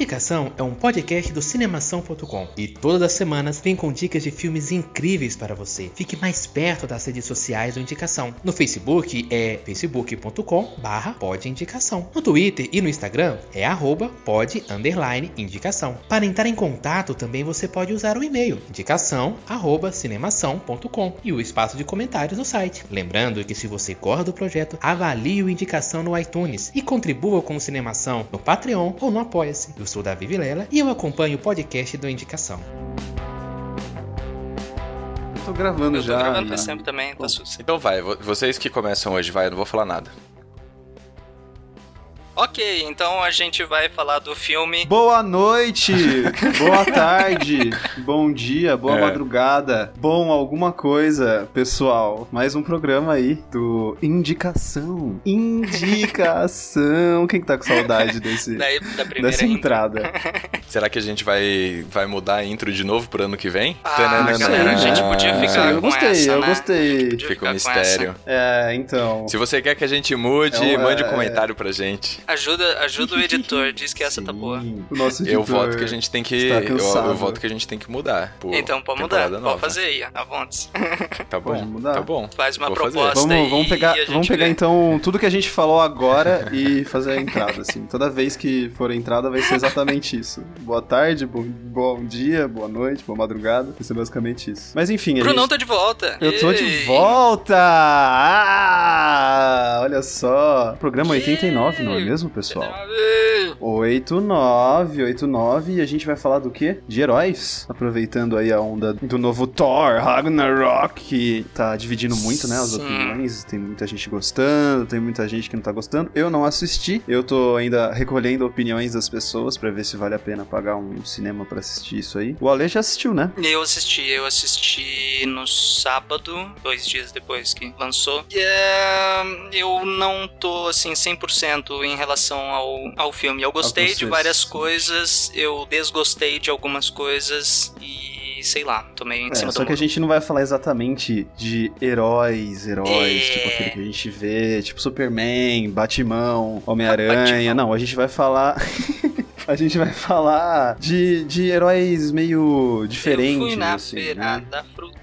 Indicação é um podcast do Cinemação.com e todas as semanas vem com dicas de filmes incríveis para você. Fique mais perto das redes sociais do Indicação. No Facebook é facebook.com barra. No Twitter e no Instagram é arroba. Para entrar em contato também você pode usar o e-mail indicação arroba cinemação.com e o espaço de comentários no site. Lembrando que se você gosta do projeto, avalie o Indicação no iTunes e contribua com o Cinemação no Patreon ou no Apoia-se. Eu sou Davi Vilela e eu acompanho o podcast do Indicação. Tô gravando Eu tô já. gravando né? faz tempo também, tá. Então vai, vo- vocês que começam hoje, vai, eu não vou falar nada. Ok, então a gente vai falar do filme. Boa noite, boa tarde, bom dia, boa É. madrugada, bom alguma coisa, pessoal. Mais um programa aí do Indicação. Indicação. Quem que tá com saudade desse, Da, da primeira dessa intro. entrada? Será que a gente vai, vai mudar a intro de novo pro ano que vem? Ah, Tananana. galera, a gente podia ficar eu com gostei, essa, eu né? gostei. Fica um mistério. É, então. Se você quer que a gente mude, É um- mande é- um comentário pra gente. Ajuda, ajuda o editor, diz que essa tá Sim, boa. O nosso Eu editor voto que a gente tem que. Eu, eu voto que a gente tem que mudar. Então pode mudar, temporada pode nova. fazer aí, vontade. Tá bom. Pode mudar? Tá bom. Faz uma Vou fazer. proposta aí. Vamos, vamos pegar, e a gente vamos pegar vê. então tudo que a gente falou agora e fazer a entrada, assim. Toda vez que for a entrada vai ser exatamente isso. Boa tarde, bom, bom dia, boa noite, boa madrugada. Vai ser basicamente isso. Mas enfim, a Brunão gente... tá de volta. Eu tô de volta! Ah, olha só. Programa 89, não é mesmo, pessoal? Ei. 89, 89, e a gente vai falar do quê? De heróis. Aproveitando aí a onda do novo Thor, Ragnarok, que tá dividindo muito, né, as Sim. opiniões. Tem muita gente gostando, tem muita gente que não tá gostando. Eu não assisti, eu tô ainda recolhendo opiniões das pessoas pra ver se vale a pena pagar um cinema pra assistir isso aí. O Ale já assistiu, né? Eu assisti, eu assisti no sábado, dois dias depois que lançou. E, é, eu não tô assim 100% em relação ao, ao filme. Eu gostei de várias coisas, eu desgostei de algumas coisas e sei lá, tô meio em É, cima só do que a gente não vai falar exatamente de heróis, heróis, É. tipo aquele que a gente vê, tipo Superman, Batimão, Homem-Aranha. Não, a gente vai falar. a gente vai falar de, de heróis meio diferentes. Eu fui na assim, feira né? da fruta.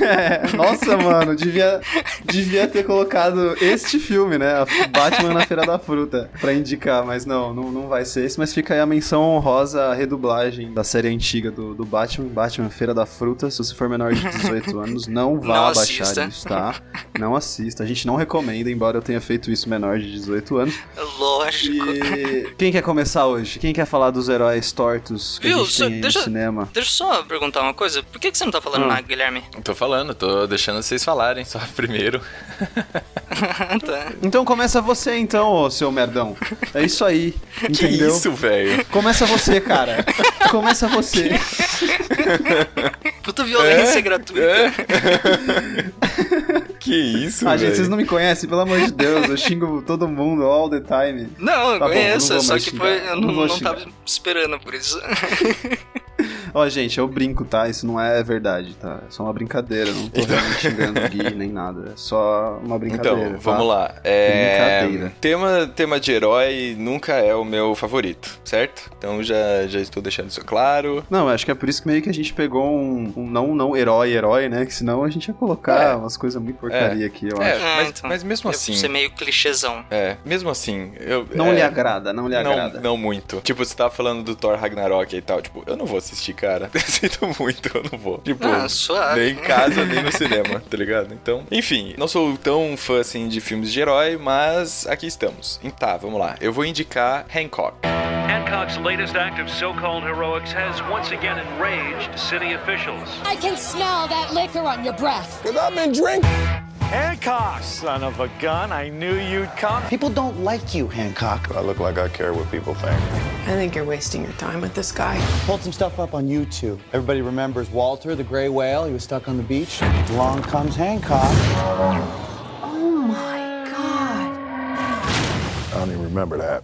É, nossa, mano, devia, devia ter colocado este filme, né? Batman na Feira da Fruta, pra indicar, mas não, não, não vai ser esse. Mas fica aí a menção honrosa, a redublagem da série antiga do, do Batman, Batman Feira da Fruta. Se você for menor de 18 anos, não vá Não baixar assista. isso, tá? Não assista. A gente não recomenda, embora eu tenha feito isso menor de 18 anos. Lógico. E quem quer começar hoje? Quem quer falar dos heróis tortos que Viu? a gente Só- tem deixa- no cinema? Deixa eu só perguntar uma coisa. Por que, que você não tá falando Hum. nada, Guilherme? Tô falando, tô deixando vocês falarem só primeiro. tá. Então começa você então, ô seu merdão. É isso aí, entendeu? Que isso, velho? Começa você, cara. Começa você. Puta violência É? gratuita. Que isso, Ah, gente, vocês não me conhecem, pelo amor de Deus. Eu xingo todo mundo all the time. Não, eu Tá bom, conheço, não vou só que foi, eu não não, não tava esperando por isso. Ó, gente, eu brinco, tá? Isso não é verdade, tá? É só uma brincadeira. Não tô realmente xingando o Gui nem nada. É só uma brincadeira. Então, tá? vamos lá. É, Brincadeira. tema, tema de herói nunca é o meu favorito, certo? Então já, já estou deixando isso claro. Não, acho que é por isso que meio que a gente pegou um, um não, não herói, herói, né? Que senão a gente ia colocar É. umas coisas muito porcaria aqui, eu É, acho. Ah, mas, então. mas mesmo assim. ser meio clichêzão. É, mesmo assim, eu. Não é, lhe agrada, não lhe Não, agrada. não muito. Tipo, você tava falando do Thor Ragnarok e tal. Tipo, eu não vou assistir, cara. Eu sinto muito, eu não vou. Tipo, Ah, suave. nem em casa, nem no cinema, tá ligado? Então, enfim, não sou tão fã assim de filmes de herói, mas aqui estamos. E tá, vamos lá. Eu vou indicar Hancock. Hancock's latest act of so-called heroics has once again enraged city officials. I can smell that liquor on your breath. Hancock, son of a gun, I knew you'd come. People don't like you, Hancock. I look like I care what people think. I think you're wasting your time with this guy. Pulled some stuff up on YouTube. Everybody remembers Walter, the gray whale. He was stuck on the beach. Along comes Hancock. Oh my god. I don't even remember that.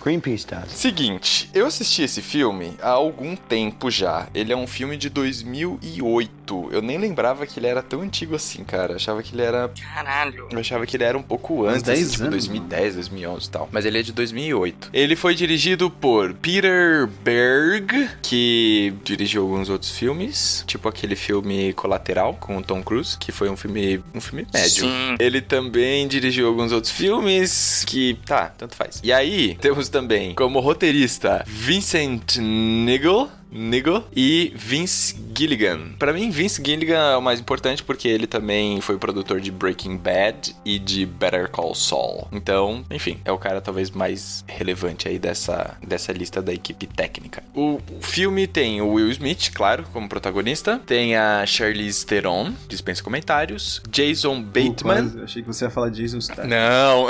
Greenpeace does. Seguinte, eu assisti esse filme há algum tempo já. Ele é um filme de 2008. Eu nem lembrava que ele era tão antigo assim, cara. Eu achava que ele era. Caralho. Eu achava que ele era um pouco antes, 10 tipo anos, 2010, 2011 e tal. Mas ele é de 2008. Ele foi dirigido por Peter Berg, que dirigiu alguns outros filmes, tipo aquele filme Colateral com o Tom Cruise, que foi um filme, um filme médio. Sim. Ele também dirigiu alguns outros filmes que, tá, tanto faz. E aí, temos também como roteirista Vincent Nigel. Nigel e Vince Gilligan. Pra mim, Vince Gilligan é o mais importante porque ele também foi produtor de Breaking Bad e de Better Call Saul. Então, enfim, é o cara talvez mais relevante aí dessa, dessa lista da equipe técnica. O, filme tem o Will Smith, claro, como protagonista. Tem a Charlize Theron, dispensa comentários. Jason Bateman. Quase, eu achei que você ia falar Jason Statham. Não.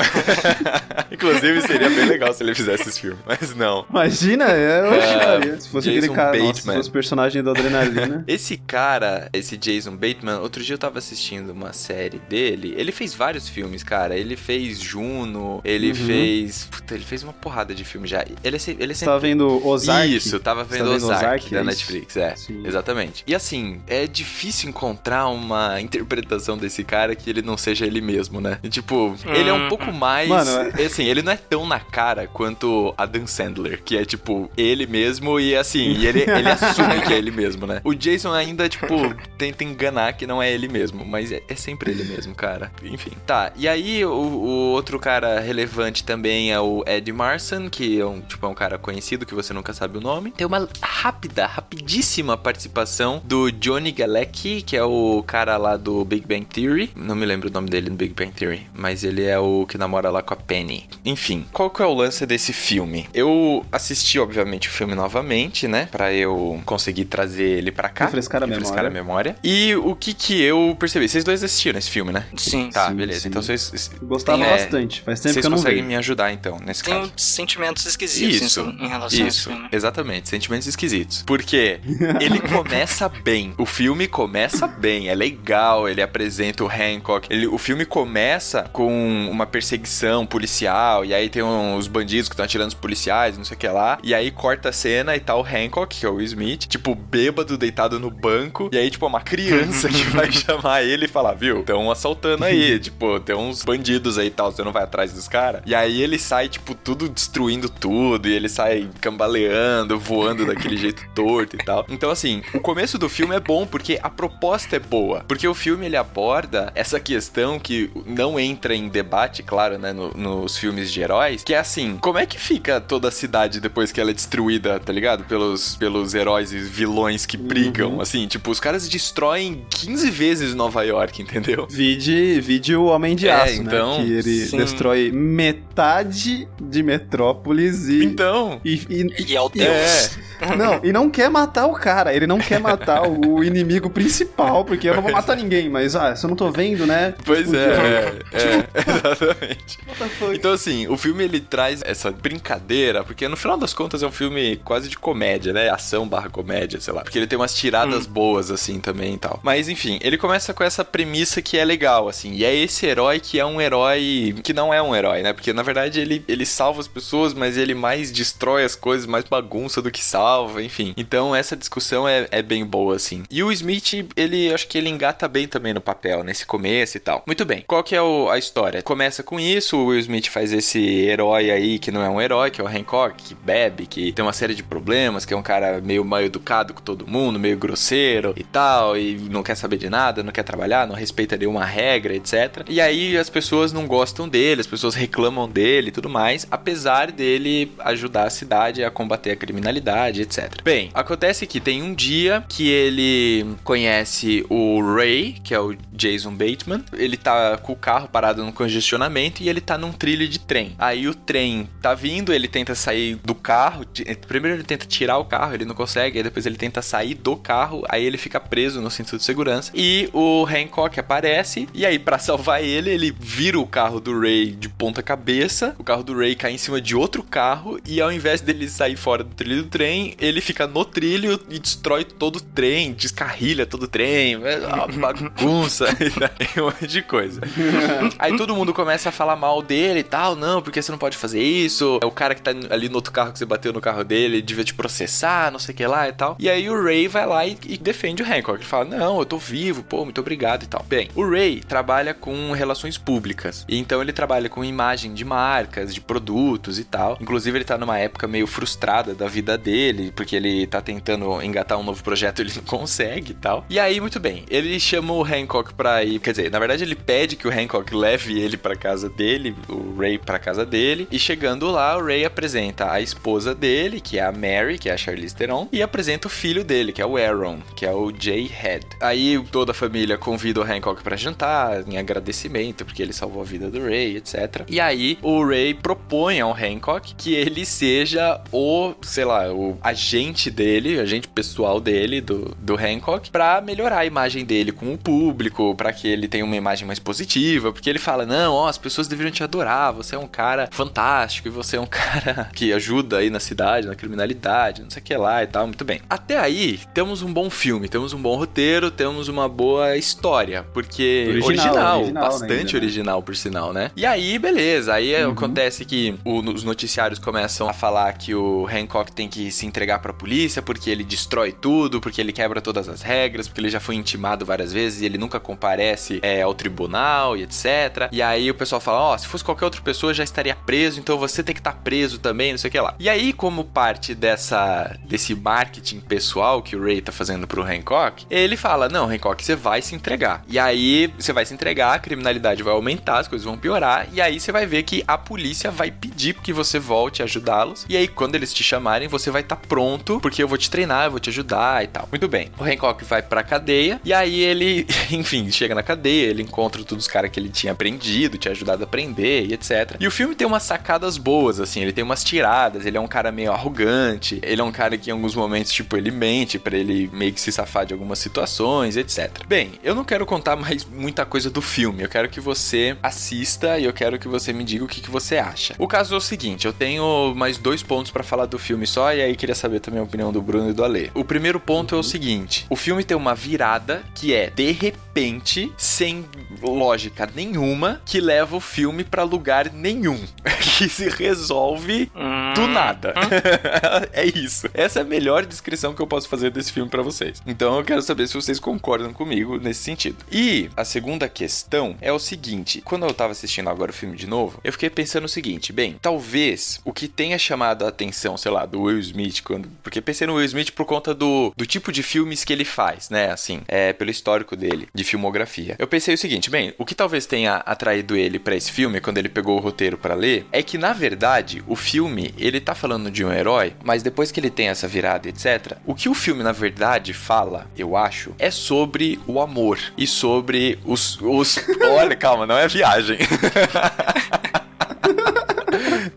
Inclusive, seria bem legal se ele fizesse esse filme, mas não. Imagina, é, eu acharia. Se fosse Jason aquele cara, nossa, Bateman. fosse personagem do Adrenalina. Esse cara, esse Jason Bateman, outro dia eu tava assistindo uma série dele. Ele fez vários filmes, cara. Ele fez Juno, ele Uhum. fez. Puta, ele fez uma porrada de filme já. Ele é, se- ele é sempre. tava vendo Ozark? Isso, tava vendo tá vendo Ozark, Ozark, da é? Netflix, é. Sim. Exatamente. E assim, é difícil encontrar uma interpretação desse cara que ele não seja ele mesmo, né? E, tipo, ele é um pouco mais. Mano, é- assim, ele não é tão na cara quanto Adam Sandler, que é tipo, ele mesmo e assim, e ele, ele assume que é ele mesmo, né? O Jason ainda, tipo, tenta enganar que não é ele mesmo, mas é, é sempre ele mesmo, cara. Enfim. Tá, e aí o, o outro cara relevante também é o Ed Marson, que é um, tipo, é um cara conhecido que você nunca sabe o nome. Tem uma rápida, rapidíssima participação do Johnny Galecki, que é o cara lá do Big Bang Theory. Não me lembro o nome dele no Big Bang Theory, mas ele é o que namora lá com a Penny. Enfim, qual que é o lance desse filme? Eu assisti, obviamente, o filme novamente, né? Pra eu conseguir trazer ele pra cá. Refrescar a Refrescar a memória. E o que que eu percebi? Vocês dois assistiram esse filme, né? Sim. Tá, Sim, beleza. sim. Então vocês... Gostava É, bastante. Faz tempo Vocês que eu não conseguem vejo. me ajudar, então, nesse caso. Tenho sentimentos esquisitos Isso, em, em relação a esse isso, filme. exatamente, sentimentos esquisitos. Porque ele começa bem, o filme começa bem, é legal, ele apresenta o Hancock, ele, o filme começa com uma perseguição policial, e aí tem uns bandidos que estão atirando os policiais, não sei o que lá, e aí corta a cena e tá o Hancock, que é o Smith, tipo, bêbado, deitado no banco, e aí, tipo, uma criança que vai chamar ele e falar, viu, estão assaltando aí, tipo, tem uns bandidos aí e tal, você não vai atrás dos caras? E aí ele sai, tipo, tudo destruindo tudo, e ele sai cambaleando, voando daquele jeito torto e tal. Então, assim, o começo do filme é bom porque a proposta é boa. Porque o filme ele aborda essa questão que não entra em debate, claro, né, no- nos filmes de heróis, que é assim, como é que fica toda a cidade depois que ela é destruída, tá ligado? Pelos, pelos heróis e vilões que brigam, assim, tipo, os caras destroem 15 vezes Nova York, entendeu? Vide, vide o Homem de É, Aço, então, né? Que ele sim. destrói metade de Metrópolis e... Então, e, e- E é o Deus. não, e não quer matar o cara, ele não quer matar o inimigo principal, porque eu não vou matar ninguém, mas ah, se eu não tô vendo, né? Pois Tipo, é, é, é, exatamente. What the fuck? Então, assim, o filme ele traz essa brincadeira, porque no final das contas é um filme quase de comédia, né? Ação barra comédia, sei lá. Porque ele tem umas tiradas boas, assim, também e tal. Mas, enfim, ele começa com essa premissa que é legal, assim. E é esse herói que é um herói que não é um herói, né? Porque, na verdade, ele, ele salva as pessoas, mas ele mais destrói as coisas, mais bagunça do que salva, enfim. Então, essa discussão é, é bem boa, assim. E o Smith, ele, acho que ele engata bem também no papel, nesse começo e tal. Muito bem. Qual que é o- a história? Começa com isso, o Will Smith faz esse herói aí, que não é um herói, que é o Hancock, que bebe, que tem uma série de problemas, que é um cara meio mal educado com todo mundo, meio grosseiro e tal, e não quer saber de nada, não quer trabalhar, não respeita nenhuma regra, etc. E aí as pessoas não gostam dele, as pessoas reclamam dele e tudo mais, apesar dele ajudar a cidade a combater a criminalidade etc. Bem, acontece que tem um dia que ele conhece o Ray, que é o Jason Bateman. Ele tá com o carro parado no congestionamento e ele tá num trilho de trem. Aí o trem tá vindo, ele tenta sair do carro. Primeiro ele tenta tirar o carro, ele não consegue. Aí depois ele tenta sair do carro, aí ele fica preso no cinto de segurança. E o Hancock aparece. E aí, para salvar ele, ele vira o carro do Ray de ponta cabeça. O carro do Ray cai em cima de outro carro. E ao invés dele sair fora do trilho do trem, ele fica no trilho e destrói todo o trem, descarrilha todo o trem. É bagunça e um monte de coisa. Aí todo mundo começa a falar mal dele e tal. Não, porque você não pode fazer isso. É o cara que tá ali no outro carro que você bateu no carro dele, devia te processar, não sei o que lá e tal. E aí o Ray vai lá e, e defende o Hancock. Ele fala: Não, eu tô vivo, pô, muito obrigado e tal. Bem, o Ray trabalha com relações públicas. Então ele trabalha com imagem de marcas, de produtos e tal. Inclusive, ele tá numa época meio frustrada da vida dele, porque ele tá tentando engatar um novo projeto ele não consegue e tal. E aí, muito bem, ele chama o Hancock pra ir. Quer dizer, na verdade, ele pede que o Hancock leve ele pra casa dele, o Ray pra casa dele. E chegando lá, o Ray apresenta a esposa dele, que é a Mary, que é a Charlize E apresenta o filho dele, que é o Aaron, que é o Jay Head. Aí toda a família convida o Hancock para jantar, em agradecimento, porque ele salvou a vida do Ray, etc. E aí o Ray propõe ao Hancock que ele seja o, sei lá, o agente dele, agente pessoal dele, do, do Hancock, para melhorar a imagem dele com o público, para que ele tenha uma imagem mais positiva, porque ele fala: não, ó, as pessoas deveriam te adorar, você é um cara fantástico e você é um cara que ajuda aí na cidade, na criminalidade, não sei o que lá e tal, muito bem. Até aí, temos um bom filme, temos um bom roteiro, temos uma boa história, porque Original, original, original bastante né? original por sinal, né? E aí, beleza, aí Uhum. acontece que o- os noticiários começam a falar que o Hancock tem que se entregar pra polícia porque ele destrói tudo, porque ele quebra todas as regras, porque ele já foi intimado várias vezes e ele nunca comparece é, ao tribunal e etc. E aí o pessoal fala, ó, se fosse qualquer outra pessoa já estaria preso, então você tem que estar preso também, não sei o que lá. E aí, como parte dessa desse marketing pessoal que o Ray tá fazendo pro Hancock, ele fala, não, Hancock, você vai se entregar. E aí, você vai se entregar, a criminalidade vai aumentar, as coisas vão piorar, e aí você vai ver que a polícia vai pedir que você volte a ajudá-los. E aí, quando eles te chamarem, você vai estar pronto, porque eu vou te treinar, eu vou te ajudar e tal. Muito bem. O Hancock vai pra cadeia, e aí ele, enfim, chega na cadeia, ele encontra todos os caras que ele tinha aprendido, tinha ajudado a aprender e etc. E o filme tem umas sacadas boas, assim, ele tem umas tiradas, ele é um cara meio arrogante, ele é um cara que em alguns momentos, tipo, ele mente pra ele meio que se safar de algumas situações, etc. Bem, eu não quero contar mais muita coisa do filme, eu quero que você assista e eu quero que você me diga o que, que você acha. O caso é o seguinte, eu tenho mais dois pontos pra falar do filme só, e aí queria saber também a opinião do Bruno e do Ale. O primeiro ponto é o seguinte, o filme tem uma virada que é, de repente, sem lógica nenhuma, que leva o filme pra lugar nenhum. que se resolve Hum, do nada. é isso. Essa é a melhor descrição que eu posso fazer desse filme pra vocês. Então eu quero saber se vocês concordam comigo nesse sentido. E a segunda questão é o seguinte: quando eu tava assistindo agora o filme de novo, eu fiquei pensando o seguinte: bem, talvez o que tenha chamado a atenção, sei lá, do Will Smith, quando. Porque pensei no Will Smith por conta do, do tipo de filmes que ele faz, né? Assim, é pelo histórico dele, de filmografia. Eu pensei o seguinte: bem, o que talvez tenha atraído ele pra esse filme, quando ele pegou o roteiro pra ler, é que na verdade o filme ele tá falando de um herói, mas depois que ele tem essa virada, etc., o que o filme na verdade fala, eu acho, é sobre o amor e sobre os. os... Olha, calma, não é viagem.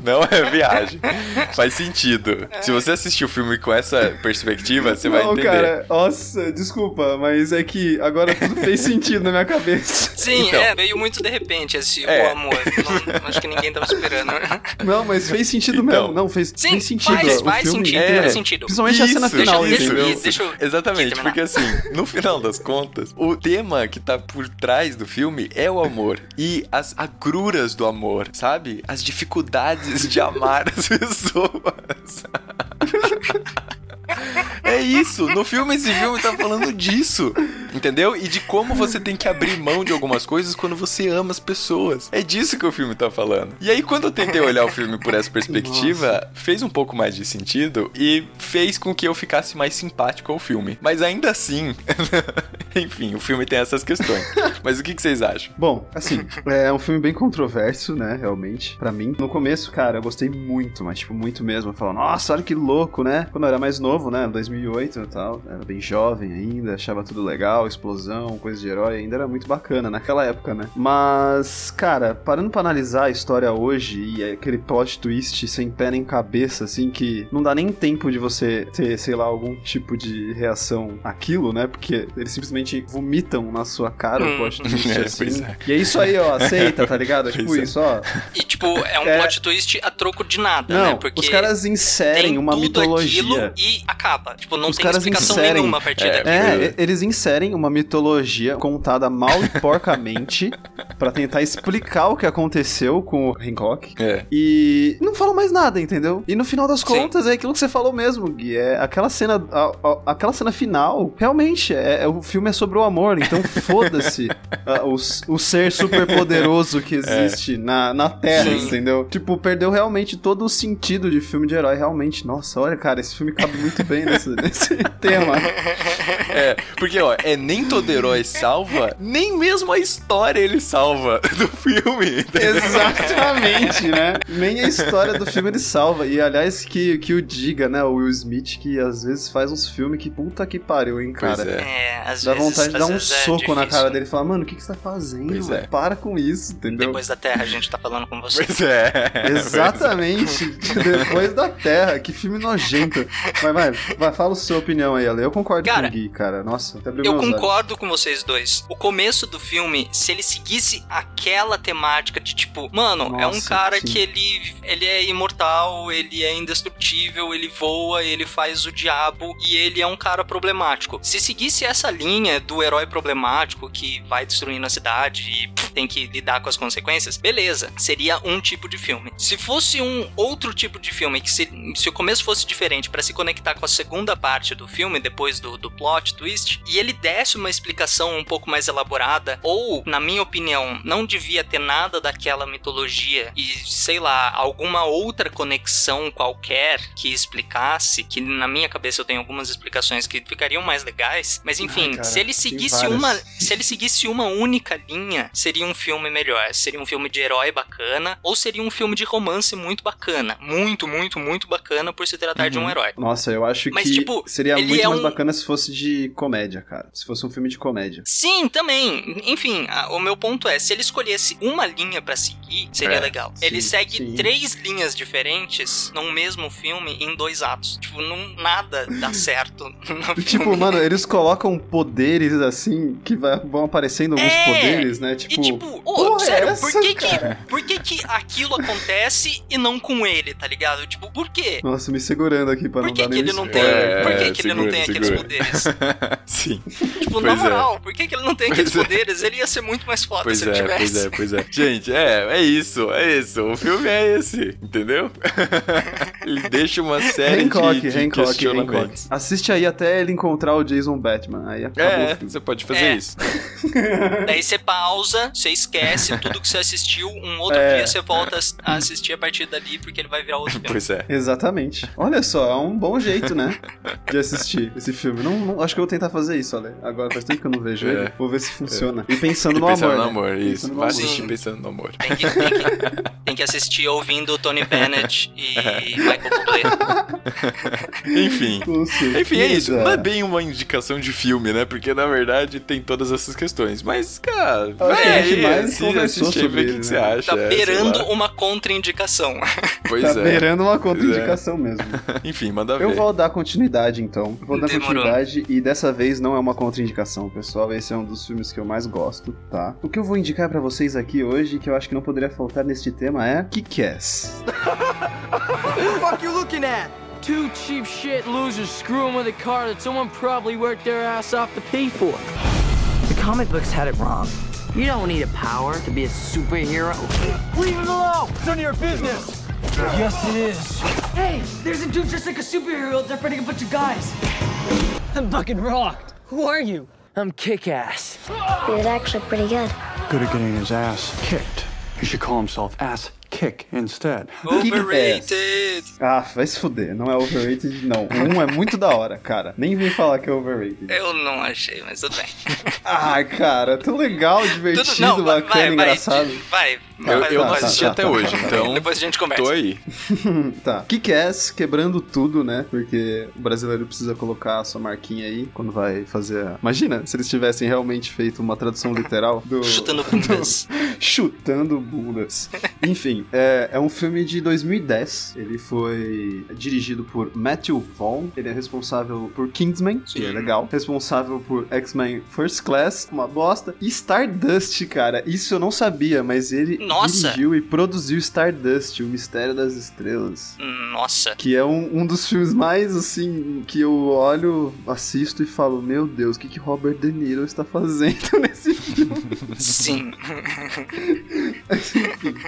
Não é viagem. Faz sentido. Se você assistir o filme com essa perspectiva, você vai não, entender. cara, nossa, desculpa, mas é que agora tudo fez sentido na minha cabeça. Sim, Então. é, veio muito de repente esse É. o amor. Não- acho que ninguém tava esperando. Não, mas fez sentido Então. mesmo. Não, fez, Sim, fez sentido. faz, o faz filme sentido, inteiro. faz sentido. Principalmente a cena Isso, final, deixa, entendeu? deixa, deixa eu Exatamente, porque assim, no final das contas, o tema que tá por trás do filme é o amor e as agruras do amor, sabe? As dificuldades de amar as pessoas. É isso, no filme esse filme tá falando disso. Entendeu? E de como você tem que abrir mão de algumas coisas quando você ama as pessoas. É disso que o filme tá falando. E aí, quando eu tentei olhar o filme por essa perspectiva, fez um pouco mais de sentido e fez com que eu ficasse mais simpático ao filme. Mas ainda assim, enfim, o filme tem essas questões. Mas o que, que vocês acham? Bom, assim, é um filme bem controverso, né, realmente, pra mim. No começo, cara, eu gostei muito, mas, tipo, muito mesmo. Eu falo, nossa, olha que louco, né? Quando eu era mais novo, né, 2008 e tal, era bem jovem ainda, achava tudo legal, explosão, coisa de herói, ainda era muito bacana naquela época, né? Mas, cara, parando pra analisar a história hoje e aquele plot twist sem pé nem cabeça, assim, que não dá nem tempo de você ter, sei lá, algum tipo de reação àquilo, né? Porque eles simplesmente vomitam na sua cara o Hum. plot twist, É, assim. é. E é isso aí, ó, aceita, tá ligado? É tipo é. isso, ó. E, tipo, é um É. plot twist a troco de nada, Não, né? Porque os caras inserem uma mitologia. aquilo e acaba. Tipo, não Os tem caras explicação inserem- nenhuma a partir É, daqui. É, eles inserem uma mitologia contada mal e porcamente pra tentar explicar o que aconteceu com o Hancock. É. E não falam mais nada, entendeu? E no final das Sim. contas é aquilo que você falou mesmo, Gui. É aquela cena, a- a- aquela cena final, realmente, é, é- o filme é sobre o amor, então foda-se o, o ser super poderoso que existe na, na Terra, Sim. entendeu? Tipo, perdeu realmente todo o sentido de filme de herói, realmente. Nossa, olha, cara, esse filme cabe muito bem nesse, nesse tema. É, porque, ó, é nem todo herói salva, nem mesmo a história ele salva do filme. entendeu? Exatamente, né? Nem a história do filme ele salva. E aliás, que, que o diga, né? O Will Smith, que às vezes faz uns filmes que puta que pariu, hein, Pois cara. é. É, às Dá vezes. vontade de dar um é soco na difícil. cara dele e falar, mano, o que, que você tá fazendo? Pois velho? é. Para com isso, entendeu? Depois da Terra a gente tá falando com você. Pois é. Exatamente, depois da Terra, que filme nojento. Mas vai, vai, fala a sua opinião aí, Ale. Eu concordo Cara, com o Gui, cara. Nossa, até Eu olhos. concordo com vocês dois. O começo do filme, se ele seguisse aquela temática de tipo, mano, é um Nossa, cara sim. que ele, ele é imortal, ele é indestrutível, ele voa, ele faz o diabo e ele é um cara problemático. Se seguisse essa linha do herói problemático que vai destruindo a cidade e pff, tem que lidar com as consequências, beleza, seria um tipo de filme. Se fosse um outro tipo de filme, que se, se o começo fosse diferente pra se conectar com a segunda parte do filme, depois do, do plot twist, e ele desse uma explicação um pouco mais elaborada, ou, na minha opinião, não devia ter nada daquela mitologia e, sei lá, alguma outra conexão qualquer que explicasse, que na minha cabeça eu tenho algumas explicações que ficariam mais legais, mas enfim, Ai, cara, se ele seguisse uma se ele seguisse uma única linha, seria um filme melhor. Seria um filme de herói bacana, ou seria um filme de romance muito bacana. Muito, muito, muito bacana por se tratar de um herói. Nossa, eu acho Mas, que tipo, seria muito é mais um- bacana se fosse de comédia, cara. Se fosse um filme de comédia. Sim, também. Enfim, a- o meu ponto é, se ele escolhesse uma linha pra seguir, seria É, legal. sim, ele segue sim. três linhas diferentes num mesmo filme em dois atos. Tipo, não, nada dá certo no Tipo, filme. mano, eles colocam poderes assim, que vai- vão aparecendo alguns É, poderes, né? Tipo, E tipo, é sério, essa, por, que cara? que, por que que aquilo acontece e não com ele, tá ligado? Tipo, por quê? Nossa, me segurando aqui pra Por não que, dar que ele não tem? É, por que, que ele não segura, tem aqueles poderes? Sim. Tipo, Pois na é. moral, por que, que ele não tem aqueles Pois é. poderes? Ele ia ser muito mais foda Pois se ele é, tivesse. pois é, pois é. Gente, é, é isso, é isso. O filme é esse, entendeu? Ele deixa uma série Hancock, de, de Hancock, Hancock. questionamentos. Assiste aí até ele encontrar o Jason Batman. Aí acabou É, o filme. você pode fazer É. isso. Daí você pausa, você esquece tudo que você assistiu, um outro É. dia você volta a assistir a partir dali, porque ele vai virar outro filme. Pois é. Exatamente. Olha só, é um bom jeito, né? De assistir esse filme. Não, não- acho que eu vou tentar fazer isso, olha. Agora faz tempo que eu não vejo É. ele. Vou ver se funciona. E pensando no pensando amor. no né? amor, isso. Pensando no Vai amor. assistir pensando no amor. Tem que, tem, que, tem que assistir ouvindo Tony Bennett e Michael Bublé. Enfim. Com Enfim, é isso. Não é bem uma indicação de filme, né? Porque na verdade tem todas essas questões. Mas, cara, Acho que vai a gente aí, mais assi- conversou assiste aí, vê sobre o que, que você né? acha. Tá é, sei beirando lá. uma contraindicação. Pois Tá é. beirando uma contraindicação mesmo. Enfim, manda ver. Eu vou dar continuidade então. Vou dar Demorou. continuidade e dessa vez não é uma contraindicação, pessoal. Esse é um dos filmes que eu mais gosto, tá? O que eu vou indicar pra vocês aqui hoje, que eu acho que não poderia faltar neste tema, é Kick-Ass. Fuck you looking at? Two cheap shit losers screwing with a car that someone probably worked their ass off to pay for. The comic books had it wrong. You don't need a power to be a superhero. Leave it alone! It's none of your business! Yes, it is. Hey, there's a dude just like a superhero out there fighting a bunch of guys. I'm fucking rocked. Who are you? I'm kick ass. He was actually pretty good. Good at getting his ass kicked. He should call himself Ass Kick instead. Overrated! Ah, vai se fuder. Não é overrated, não. Um é muito da hora, cara. Nem vem falar que é overrated. Eu não achei, mas tudo bem. Ah, cara, tão legal, divertido, Tudo- não, bacana, vai, vai, engraçado. Vai, Eu, eu não assisti até hoje, então. Depois a gente conversa. Tô aí. tá. Kick-Ass quebrando tudo, né? Porque o brasileiro precisa colocar a sua marquinha aí quando vai fazer a... Imagina se eles tivessem realmente feito uma tradução literal do... Chutando bundas. Chutando bundas. Enfim, é, é um filme de 2010. Ele foi dirigido por Matthew Vaughn. Ele é responsável por Kingsman, que é Sim. legal. Responsável por X-Men First Class, uma bosta. E Stardust, cara. Isso eu não sabia, mas ele Nossa! dirigiu e produziu Stardust, O Mistério das Estrelas. Nossa. Que é um, um dos filmes mais, assim, que eu olho, assisto e falo, meu Deus, o que, que Robert De Niro está fazendo nesse filme? Sim.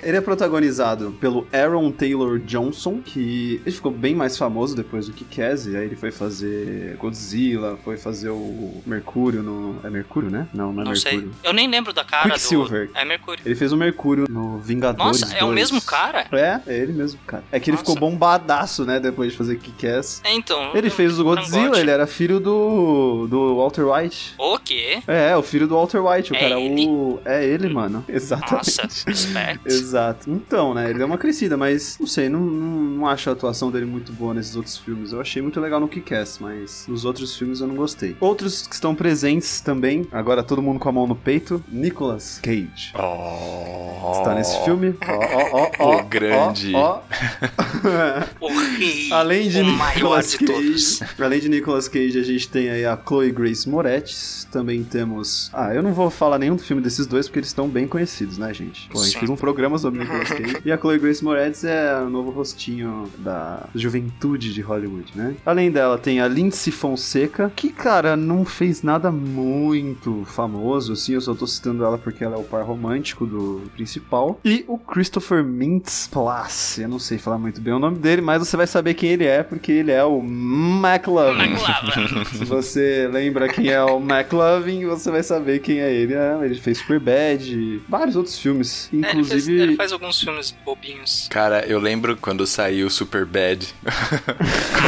Ele é protagonizado pelo Aaron Taylor Johnson, que ele ficou bem mais famoso depois do Kick-Ass, e aí ele foi fazer Godzilla, foi fazer o Mercúrio no... É Mercúrio, né? Não, não é Não sei. Mercúrio. Eu nem lembro da cara Quicksilver. do... É Mercúrio. Ele fez o Mercúrio no Vingadores Nossa, é o 2. mesmo cara? É, é ele mesmo, cara. É que ele Nossa. ficou bombadaço, né, depois de fazer Kick-Ass. É, então. Ele eu- fez o Godzilla, ele era filho do, do Walter White. O quê? É, o filho do Walter White, o É cara. ele? O... É ele, mano. Exatamente. Nossa. Exato. Então, né, ele deu uma crescida, mas não sei, não, não, não acho a atuação dele muito boa nesses outros filmes. Eu achei muito legal no Kick-Ass, mas nos outros filmes eu não gostei. Outros que estão presentes também, agora todo mundo com a mão no peito, Nicolas Cage. Oh. Está nesse filme. Ó, ó, ó, ó. O grande. O rei. Além de o maior Nicolas de Cage, todos. além de Nicolas Cage, a gente tem aí a Chloe Grace Moretz, também temos... Ah, eu não vou falar nenhum filme desses dois, porque eles estão bem conhecidos, né, gente? Pô, a gente Sim. fez um programa sobre Nicolas Cage. e a Chloe Grace Moretz é o novo rostinho da juventude de Hollywood, né? Além dela, tem a Lindsay Fonseca, que, cara, não fez nada muito famoso, assim, eu só tô citando ela porque ela é o par romântico do principal. E o Christopher Mintz-Plasse, eu não sei falar muito bem o nome dele, mas você vai saber quem ele é, porque ele é o McLovin. Se você lembra quem é o McLovin, você vai saber quem é ele. É, ele fez Superbad, vários outros filmes, É, ele, fez, inclusive... ele faz alguns filmes bobinhos. Cara, eu lembro quando saiu Super Bad.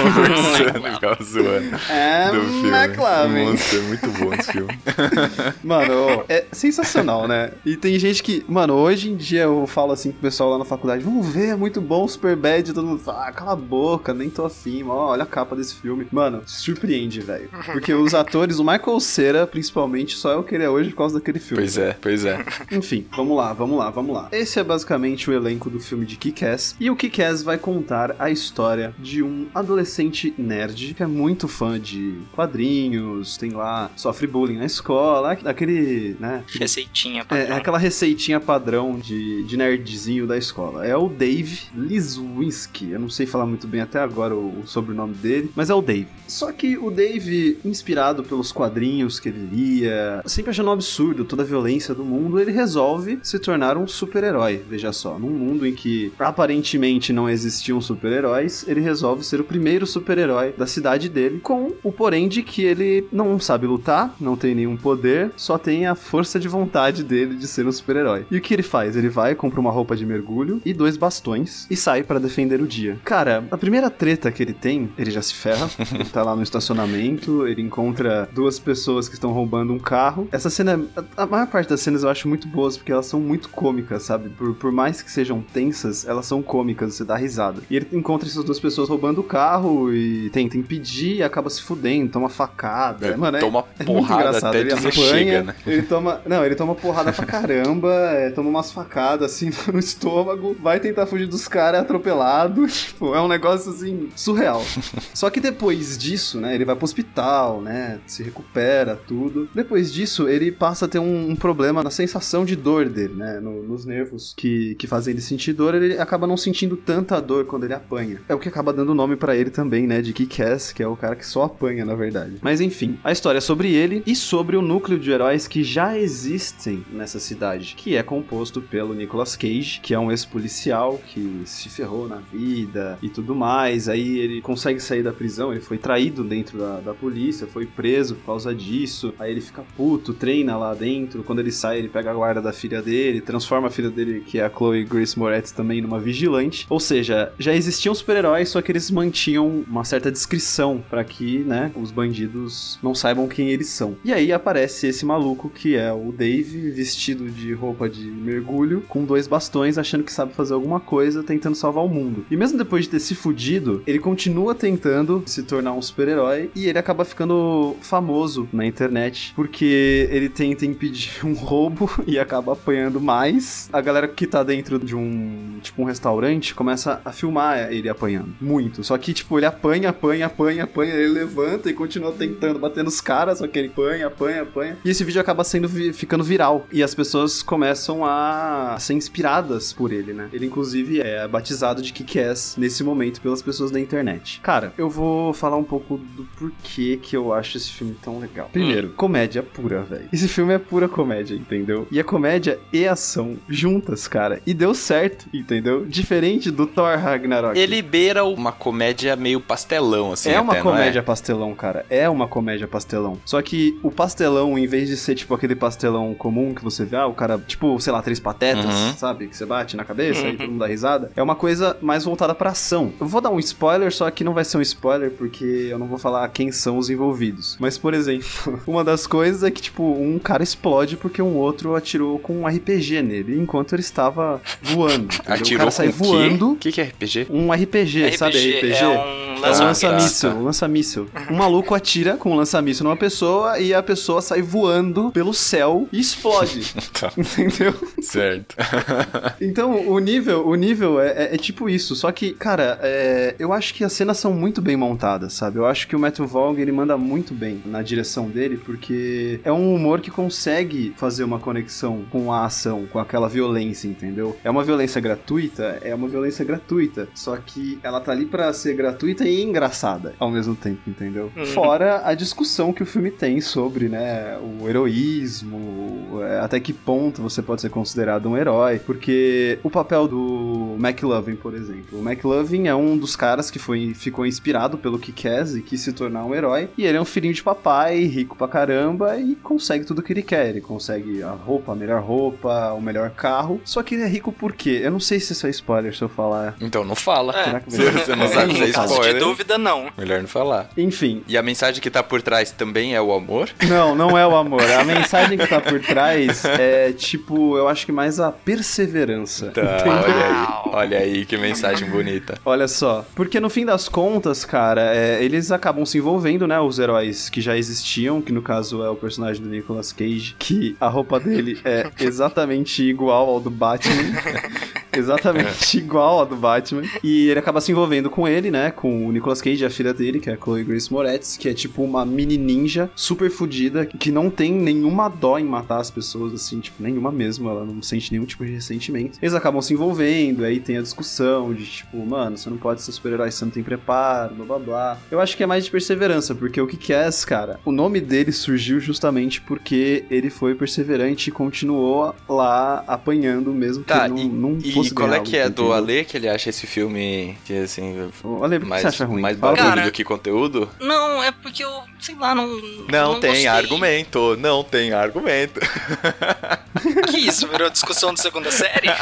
Conversando, ficava zoando. É, do filme. McLovin. Nossa, é muito bom esse filme. Mano, é sensacional, né? E tem gente que, mano, hoje em dia eu falo assim pro pessoal lá na faculdade, vamos ver, é muito bom o Superbad, todo mundo fala, ah, cala a boca, nem tô afim, ó, olha a capa desse filme. Mano, surpreende, velho. Porque os atores, o Michael Cera, principalmente, só é o que ele é hoje por causa daquele filme. Pois é, pois é. Enfim, vamos lá, vamos lá, vamos lá. Esse é basicamente o elenco do filme de Kick-Ass. E o Kick-Ass vai contar a história de um adolescente nerd que é muito fã de quadrinhos, tem lá, sofre bullying na escola, aquele, né? Receitinha. É, padrão. é aquela receitinha padrão de, de nerdzinho da escola. É o Dave Lizwinski. Eu não sei falar muito bem até agora o, o sobrenome dele, mas é o Dave. Só que o Dave, inspirado pelos quadrinhos que ele lia, sempre achando um absurdo toda a violência do mundo, ele resolve se tornar um super-herói. Veja só, num mundo em que aparentemente não existiam super-heróis, ele resolve ser o primeiro super-herói da cidade dele, com o porém de que ele não sabe lutar, não tem nenhum poder, só tem a força de vontade dele de ser um super-herói. E o que ele faz? Ele vai, compra uma roupa de mergulho e dois bastões e sai para defender o dia. Cara, a primeira treta que ele tem, ele já se ferra, ele tá lá no estacionamento, ele encontra duas pessoas que estão roubando um carro. Essa cena, a, a maior parte das cenas eu acho muito boas porque elas são muito cômicas, sabe? Por, por mais que sejam tensas, elas são cômicas, você dá risada. E ele encontra essas duas pessoas roubando o carro e tenta impedir e acaba se fudendo, toma facada. É, Mano, é- toma é porrada engraçado. até ele apanha, chega, né? Ele toma. Não, ele toma porrada pra caramba, é, toma umas facadas assim no estômago, vai tentar fugir dos caras é atropelado. Tipo, é um negócio assim, surreal. Só que depois disso, né, ele vai pro hospital, né? Se recupera, tudo. Depois disso, ele passa a ter um, um problema na sensação de dor dele, né? no- nos nervos que, que fazem ele sentir dor, ele acaba não sentindo tanta dor quando ele apanha. É o que acaba dando nome pra ele também, né? De Kick-Ass, que é o cara que só apanha, na verdade. Mas enfim, a história é sobre ele e sobre o núcleo de heróis que já existem nessa cidade, que é composto pelo Nicolas Cage, que é um ex-policial que se ferrou na vida e tudo mais. Aí ele consegue sair da prisão, ele foi traído dentro da, da polícia, foi preso por causa disso. Aí ele fica puto, treina lá dentro. Quando ele sai, ele pega a guarda da filha dele, transforma a filha dele, que é a Chloe Grace Moretz, também numa vigilante. Ou seja, já existiam super-heróis, só que eles mantinham uma certa descrição para que, né, os bandidos não saibam quem eles são. E aí aparece esse maluco que é o Dave, vestido de roupa de mergulho, com dois bastões, achando que sabe fazer alguma coisa, tentando salvar o mundo. E mesmo depois de ter se fudido, ele continua tentando se tornar um super-herói e ele acaba ficando famoso na internet porque ele tenta impedir um roubo e acaba apanhando mais. A galera que tá dentro de um, tipo, um restaurante começa a filmar ele apanhando. Muito. Só que, tipo, ele apanha, apanha, apanha, apanha, ele levanta e continua tentando bater nos caras, só que ele apanha, apanha, apanha. E esse vídeo acaba sendo ficando viral. E as pessoas começam a ser inspiradas por ele, né? Ele, inclusive, é batizado de Kick-Ass nesse momento pelas pessoas da internet. Cara, eu vou falar um pouco do porquê que eu acho esse filme tão legal. Primeiro, comédia pura, velho. Esse filme é pura comédia, entendeu? E a comédia e ação juntas, cara. E deu certo, entendeu? Diferente do Thor Ragnarok. Ele beira uma comédia meio pastelão, assim. É uma até, comédia é? pastelão, cara. É uma comédia pastelão. Só que o pastelão, em vez de ser tipo aquele pastelão comum que você vê, ah, o cara, tipo, sei lá, três patetas, Uhum. sabe? Que você bate na cabeça e todo mundo dá risada. É uma coisa mais voltada pra ação. Eu vou dar um spoiler, só que não vai ser um spoiler porque eu não vou falar quem são os envolvidos. Mas, por exemplo, uma das coisas é que, tipo, um cara explode porque um outro atirou com um RPG nele enquanto ele estava voando. entendeu? o Atirou cara sai voando. O que, que é RPG? Um RPG, sabe RPG, RPG? é um É um lança-míssil, um lança-míssil. Um maluco atira com um lança-míssil numa pessoa e a pessoa sai voando pelo céu e explode. Tá. Entendeu? Certo. Então, o nível, o nível é, é- é tipo isso. Só que, cara, é, eu acho que as cenas são muito bem montadas, sabe? Eu acho que o Matthew Vaughn, ele manda muito bem na direção dele, porque é um humor que consegue fazer uma conexão com a ação, com aquela violência, entendeu? É uma violência gratuita? É uma violência gratuita. Só que ela tá ali pra ser gratuita e engraçada ao mesmo tempo, entendeu? Uhum. Fora a discussão que o filme tem sobre, né, o heroísmo, é, até que ponto você pode ser considerado um herói, porque o papel do McLovin, por exemplo, o McLovin é um dos caras que foi, ficou inspirado pelo Kick-Ass e quis se tornar um herói, e ele é um filhinho de papai, rico pra caramba, e consegue tudo que ele quer, ele consegue a roupa, a melhor roupa, o melhor carro, só que ele é rico por quê? Eu não sei se isso é spoiler se eu falar. Então não fala. É. Será que Se você não sabe se é caso de spoiler, dúvida, não. melhor não falar. Enfim, E a mensagem que tá por trás também é o amor? Não, não é o amor. A mensagem que tá por trás é tipo, eu acho que mais a perseverança. Tá, olha aí. Olha aí que mensagem bonita. Olha só, porque no fim das contas, cara, é, eles acabam se envolvendo, né? Os heróis que já existiam, que no caso é o personagem do Nicolas Cage, que a roupa dele é exatamente igual ao do Batman. exatamente igual ao do Batman. E ele acaba se envolvendo com ele, né? Com o Nicolas Cage e a filha dele, que é a Chloe Grace Moretz, que é tipo uma mini ninja super fodida, que não tem nenhuma dó em matar as pessoas, assim, tipo, nenhuma mesmo. Ela não sente nenhum tipo de ressentimento. Eles acabam se envolvendo, aí tem a discussão de tipo, mano, você não pode ser super-herói você não tem preparo, blá blá blá. Eu acho que é mais de perseverança, porque o Kick-Ass, cara, o nome dele surgiu justamente porque ele foi perseverante e continuou lá apanhando mesmo que Tá, não, não E fosse qual é que é do? Ale que ele acha esse filme que assim. Olha, por que mais, você acha ruim? mais barulho Cara, do que conteúdo? Não, é porque eu, sei lá, não. Não, não tem gostei. argumento, não tem argumento. Que isso? Virou discussão de segunda série?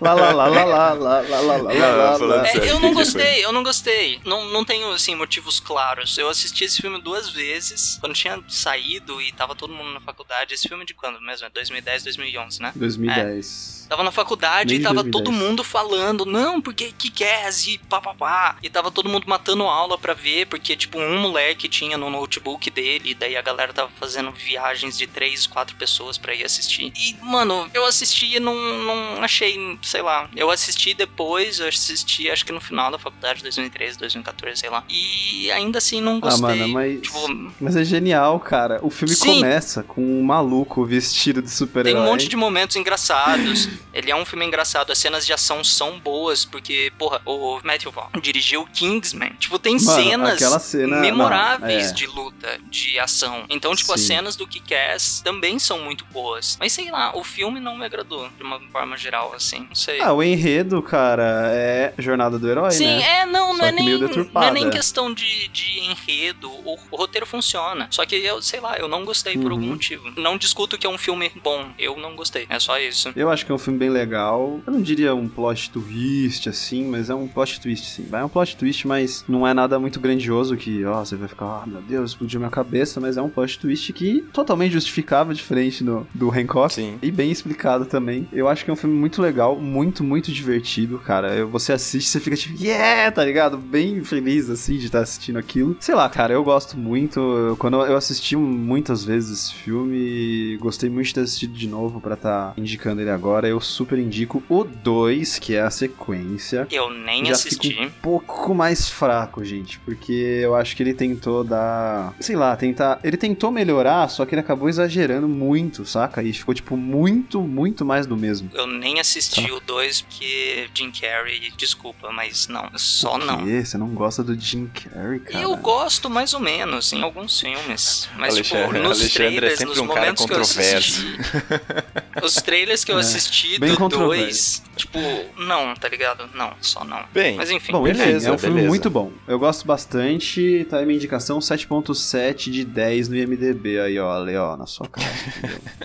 Lá, lá, lá, lá, lá, lá, lá, lá, não, lá, é, sério, eu não gostei, eu não gostei. Não, não tenho, assim, motivos claros. Eu assisti esse filme duas vezes, quando tinha saído e tava todo mundo na faculdade. Esse filme de quando mesmo? É 2010, 2011, né? 2010. É. Tava na faculdade Nem e tava 2010. todo mundo falando, não, porque que queres e papapá. E tava todo mundo matando aula pra ver, porque, tipo, um moleque tinha no notebook dele, e daí a galera tava fazendo viagens de três, quatro pessoas pra ir assistir. E, mano, eu assisti e não, não achei sei lá. Eu assisti depois, eu assisti acho que no final da faculdade, 2013, 2014, sei lá. E ainda assim não Ah, gostei. mano, mas. Tipo, Mas é genial, cara. O filme Sim. começa com um maluco vestido de Tem super-herói. um monte de momentos engraçados. Ele é um filme engraçado. As cenas de ação são boas, porque, porra, o Matthew Vaughn dirigiu Kingsman. Tipo, tem Mano, cenas cena- memoráveis não, é. de luta, de ação. Então, tipo, as Sim. cenas do Kick-Ass também são muito boas. Mas sei lá, o filme não me agradou, de uma forma geral, assim. Não sei. Ah, o enredo, cara, é Jornada do Herói, Sim, né? é, não, não é, nem, não é nem questão de, de enredo. O, o roteiro funciona. Só que eu, sei lá, eu não gostei por algum Uhum. motivo. Não discuto que é um filme bom. Eu não gostei. É só isso. Eu acho que é um filme bem legal. Eu não diria um plot twist, assim, mas é um plot twist, sim. Vai é um plot twist, mas não é nada muito grandioso que, ó, você vai ficar, ah, meu Deus, explodiu minha cabeça, mas é um plot twist que totalmente justificável, diferente do, do Hancock. Sim. E bem explicado também. Eu acho que é um filme muito legal, muito, muito divertido, cara. Você assiste, você fica tipo, yeah, tá ligado? Bem feliz, assim, de estar assistindo aquilo. Sei lá, cara, eu gosto muito. Eu- Quando eu assisti muitas vezes esse filme, gostei muito de ter assistido de novo pra estar indicando ele agora. Eu super indico o 2, que é a sequência. Eu nem Já assisti. fica um pouco mais fraco, gente, porque eu acho que ele tentou dar, sei lá, tentar, ele tentou melhorar, só que ele acabou exagerando muito, saca? E ficou tipo muito, muito mais do mesmo. Eu nem assisti Tá. o 2 porque Jim Carrey, desculpa, mas não, só O não. Você não gosta do Jim Carrey, cara? Eu gosto mais ou menos em alguns filmes, mas Alexandre- tipo, nos Alexandre é trailers, sempre nos um cara controverso. os trailers que eu É, assisti bem do controverso. 2, tipo, não, tá ligado? Não, só não. Bem, mas enfim. Bom, enfim, Beleza, é um filme beleza. muito bom. Eu gosto bastante. Tá aí minha indicação 7.7 de 10 no IMDB aí, ó, Ale, ó, na sua cara.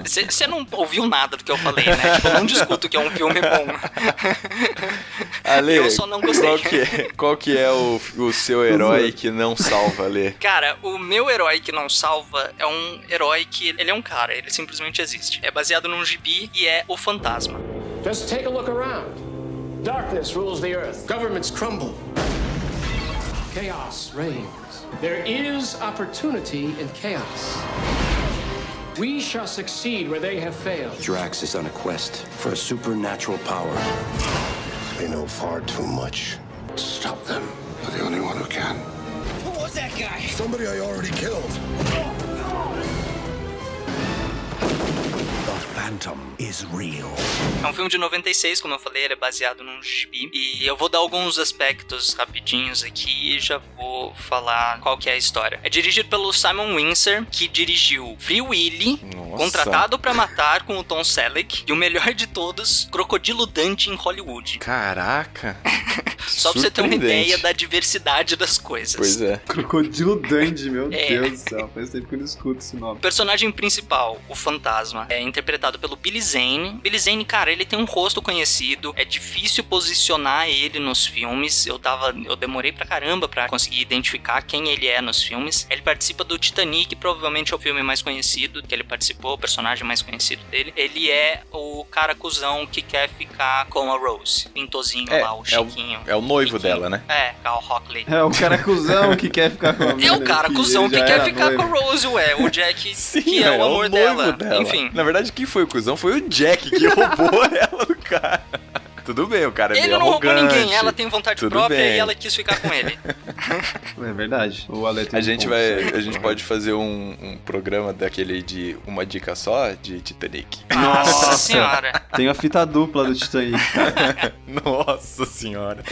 Você não ouviu nada do que eu falei, né? Tipo, eu não discuto que é um filme bom. Ale, Eu só não gostei. Qual que é, qual que é o, o seu herói que não salva, Ale? Cara, o meu herói que não salva é um herói que ele é um cara, ele simplesmente existe. É baseado num gibi e é o fantasma. Just take a look around. Darkness rules the earth. Governments crumble. Chaos reigns. There is opportunity in chaos. We shall succeed where they have failed. Drax is on a quest for a supernatural power. They know far too much. Stop them. You're the only one who can. Who was that guy? Somebody I already killed. The Phantom is real. É um filme de 96, como eu falei, ele é baseado num gibi. E eu vou dar alguns aspectos rapidinhos aqui e já vou falar qual que é a história. É dirigido pelo Simon Windsor, que dirigiu Free Willy, Nossa. Contratado pra Matar com o Tom Selleck, e o melhor de todos, Crocodilo Dante em Hollywood. Caraca. Só pra você ter uma ideia da diversidade das coisas. Pois é. Crocodilo Dandy, meu É. Deus do céu. Faz tempo que eu não escuto esse nome. O personagem principal, o fantasma, é interpretado pelo Billy Zane. Billy Zane, cara, ele tem um rosto conhecido, é difícil posicionar ele nos filmes. Eu tava, eu demorei pra caramba pra conseguir identificar quem ele é nos filmes. Ele participa do Titanic, provavelmente é o filme mais conhecido que ele participou, o personagem mais conhecido dele. Ele é o cara cuzão que quer ficar com a Rose, pintozinho É, lá, o é o, chiquinho. é o noivo dela, né? É, Cal Hockley. É o cara cuzão que quer ficar com a É mina, o cara que cuzão que quer ficar noivo. com a Rose, ué. O Jack, Sim, que é, o amor noivo dela. Enfim. Na verdade, quem foi o cuzão foi o Jack que roubou ela do cara. Tudo bem, o cara é Ele meio não roubou arrogante. ninguém, ela tem vontade Tudo própria bem. e ela quis ficar com ele. É verdade. O Ale tem A um gente vai, a gente pode fazer um, um programa daquele de uma dica só de Titanic. Nossa senhora. Tem a fita dupla do Titanic. Nossa senhora.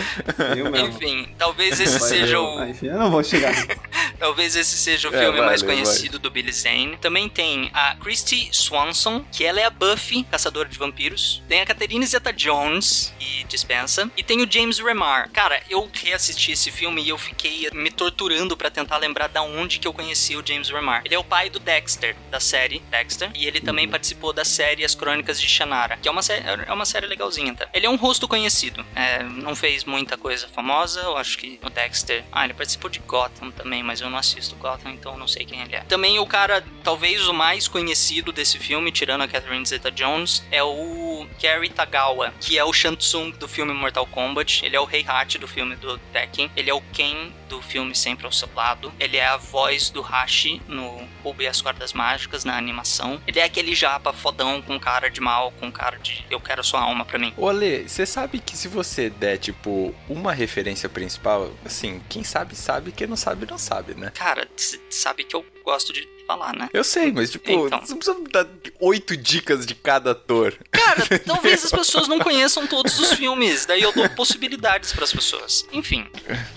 Eu mesmo. Enfim, talvez esse Vai, seja eu- o. ah, enfim, eu não vou chegar. Talvez esse seja o É, filme vai, mais conhecido do Billy Zane. Também tem a Christy Swanson, que ela é a Buffy, caçadora de vampiros. Tem a Catherine Zeta-Jones, e dispensa. E tem o James Remar. Cara, eu reassisti esse filme e eu fiquei me torturando pra tentar lembrar da onde que eu conheci o James Remar. Ele é o pai do Dexter, da série Dexter. E ele também participou da série As Crônicas de Shannara, que é uma, sé- é uma série legalzinha, tá? Ele é um rosto conhecido. É, não fez muita coisa famosa. Eu acho que o Dexter. Ah, ele participou de Gotham também, mas eu não assisto Gotham, então não sei quem ele é. Também o cara, talvez o mais conhecido desse filme, tirando a Catherine Zeta-Jones, é o Kerry Tagawa, que é o Shansung do filme Mortal Kombat. Ele é o Rei Hat do filme do Tekken. Ele é o Ken do filme Sempre ao Seu Lado. Ele é a voz do Hashi no Ruby e as Cordas Mágicas, na animação. Ele é aquele japa fodão com cara de mal, com cara de eu quero sua alma pra mim. Ô Ale, você sabe que se você der, tipo, uma referência principal, assim, quem sabe, sabe, quem não sabe, não sabe, né? Cara, sabe que eu gosto de falar, né? Eu sei, mas tipo, Então. você não precisa dar oito dicas de cada ator. Cara, talvez as pessoas não conheçam todos os filmes, daí eu dou possibilidades pras pessoas. Enfim.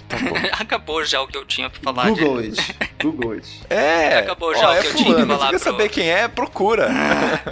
Acabou já o que eu tinha pra falar. de- Google it. Google it. É. Acabou já ó, o é que eu tinha fulano. falar Você quer pro- saber quem é? Procura.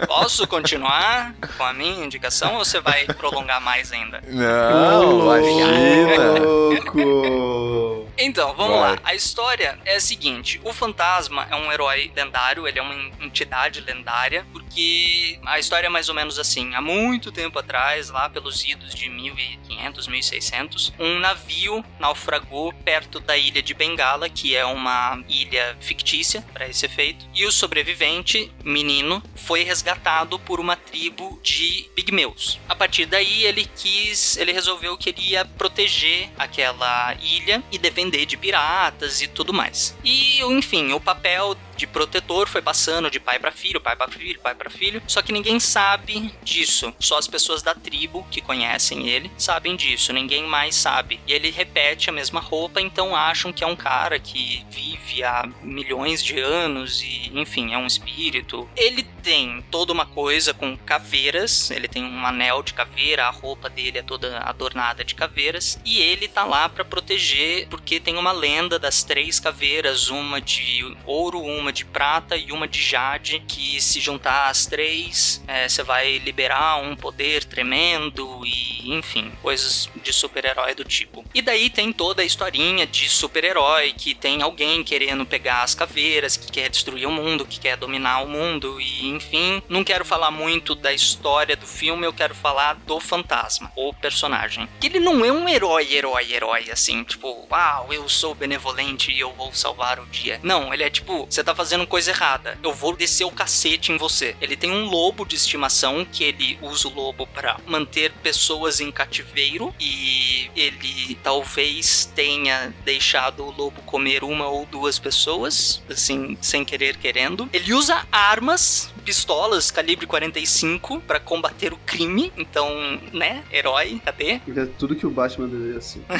Posso continuar com a minha indicação ou você vai prolongar mais ainda? Não, imagina. Louco! Então, vamos Vai. lá. A história é a seguinte: o fantasma é um herói lendário, ele é uma entidade lendária, porque a história é mais ou menos assim. Há muito tempo atrás, lá pelos idos de 1500, 1600, um navio naufragou perto da ilha de Bengala, que é uma ilha fictícia para esse efeito, e o sobrevivente, menino, foi resgatado por uma tribo de pigmeus. A partir daí, ele quis, ele resolveu que ele ia proteger aquela ilha e defender de piratas e tudo mais. E, enfim, o papel de protetor foi passando de pai para filho, pai para filho, pai para filho. Só que ninguém sabe disso. Só as pessoas da tribo que conhecem ele sabem disso. Ninguém mais sabe. E ele repete a mesma roupa, então acham que é um cara que vive há milhões de anos e, enfim, é um espírito. Ele tem toda uma coisa com caveiras. Ele tem um anel de caveira, a roupa dele é toda adornada de caveiras. E ele tá lá para proteger, porque tem uma lenda das três caveiras: uma de ouro, uma de prata e uma de jade. Que se juntar as três, é, você vai liberar um poder tremendo e, enfim, coisas de super-herói do tipo. E daí tem toda a historinha de super-herói que tem alguém querendo pegar as caveiras, que quer destruir o mundo, que quer dominar o mundo e, enfim, não quero falar muito da história do filme, eu quero falar do fantasma, o personagem. Que ele não é um herói, herói, herói, assim, tipo, uau, eu sou benevolente e eu vou salvar o dia. Não, ele é tipo, você tá fazendo coisa errada, eu vou descer o cacete em você. Ele tem um lobo de estimação que ele usa o lobo para manter pessoas em cativeiro e ele talvez tenha deixado o lobo comer uma ou duas pessoas, assim, sem querer querendo. Ele usa armas, pistolas calibre 45 para combater o crime. Então, né, herói, cadê? É tudo que o Batman deveria ser.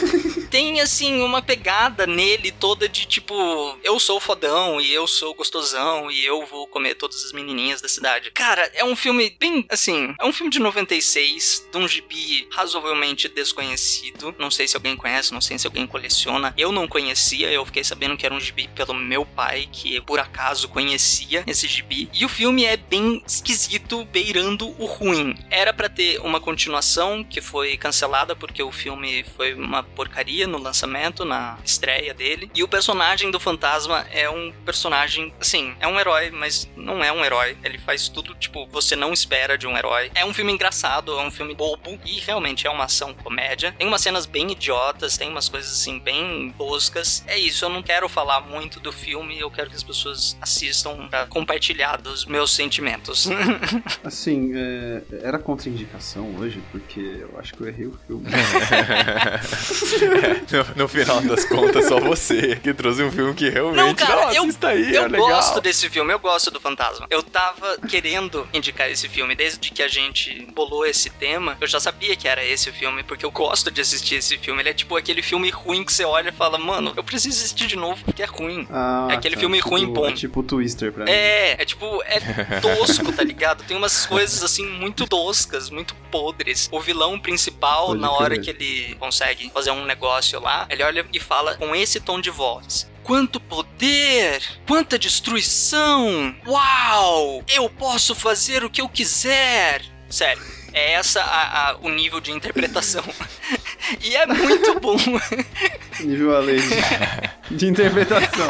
Tem assim uma pegada nele toda de tipo, eu sou fodão e eu sou gostosão e eu vou comer todas as menininhas da cidade. Cara, é um filme bem assim, é um filme de 96, de um gibi razoavelmente desconhecido. Não sei se alguém conhece, não sei se alguém coleciona. Eu não conhecia, eu fiquei sabendo que era um gibi pelo meu pai, que por acaso conhecia esse gibi. E o filme é bem esquisito, beirando o ruim. Era pra ter uma continuação que foi cancelada porque o filme foi uma porcaria no lançamento, na estreia dele. E o personagem do fantasma é um personagem, assim, é um herói, mas não é um herói. Ele faz tudo, tipo, você não espera de um herói. É um filme engraçado, é um filme bobo e realmente é uma ação comédia. Tem umas cenas bem idiotas, tem umas coisas assim bem toscas. É isso, eu não quero falar muito do filme, eu quero que as pessoas assistam pra compartilhar dos meus sentimentos. Assim, é, era contraindicação hoje, porque eu acho que eu errei o filme. no, no final das contas, só você que trouxe um filme que realmente. Não, cara, eu, assista aí, eu é legal. gosto desse filme, eu gosto do Fantasma. Eu tava querendo indicar esse filme desde que a gente bolou esse tema. Eu já sabia que era esse o filme, porque eu gosto de assistir esse filme. Ele é tipo aquele filme ruim que você olha e fala, mano, eu preciso assistir de novo porque é ruim. Ah, é aquele tá, filme tipo, ruim bom. É tipo Twister pra mim. É, é tipo, é tosco, tá ligado? Tem umas coisas assim muito toscas, muito podres. O vilão principal, Pode na hora crer. que ele consegue fazer um negócio lá, ele olha e fala com esse tom de voz. Quanto poder! Quanta destruição! Uau! Eu posso fazer o que eu quiser! Sério, é essa a- a- o nível de interpretação. e é muito bom. Nível além de, de interpretação.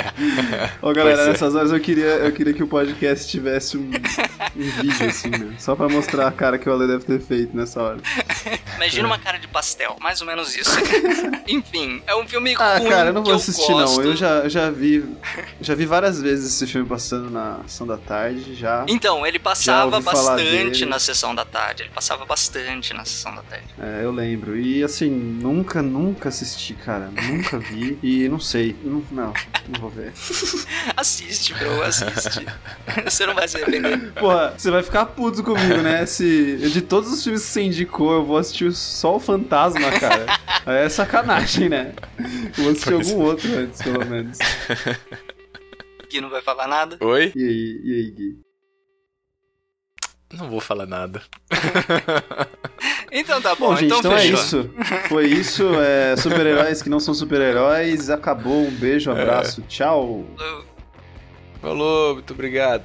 Ô galera, Pois é. nessas horas eu queria, eu queria que o podcast tivesse um, um vídeo assim, né? Só pra mostrar a cara que o Ale deve ter feito nessa hora. Imagina uma cara de pastel, mais ou menos isso. Enfim, é um filme Ah, ruim cara, eu não vou assistir gosto. não. Eu já, já vi. Já vi várias vezes esse filme passando na sessão da tarde, já. Então, ele passava bastante na sessão da tarde. Ele passava bastante na sessão da tarde. É, eu lembro. E assim, nunca, nunca assisti, cara. Nunca vi. E não sei. Não, não, não vou ver. Assiste, bro, assiste. Você não vai se arrepender. Porra, você vai ficar puto comigo, né? Se de todos os filmes que você indicou, eu vou assistir só o Fantasma, cara. Aí é sacanagem, né? Eu vou assistir Pois algum outro antes, pelo menos. Gui não vai falar nada? Oi? E aí, e aí, Gui? Não vou falar nada. Então tá bom, Bom, gente, então, então, é isso. Foi isso. É, super-heróis que não são super-heróis. Acabou. Um beijo, um abraço. Tchau. Falou, muito obrigado.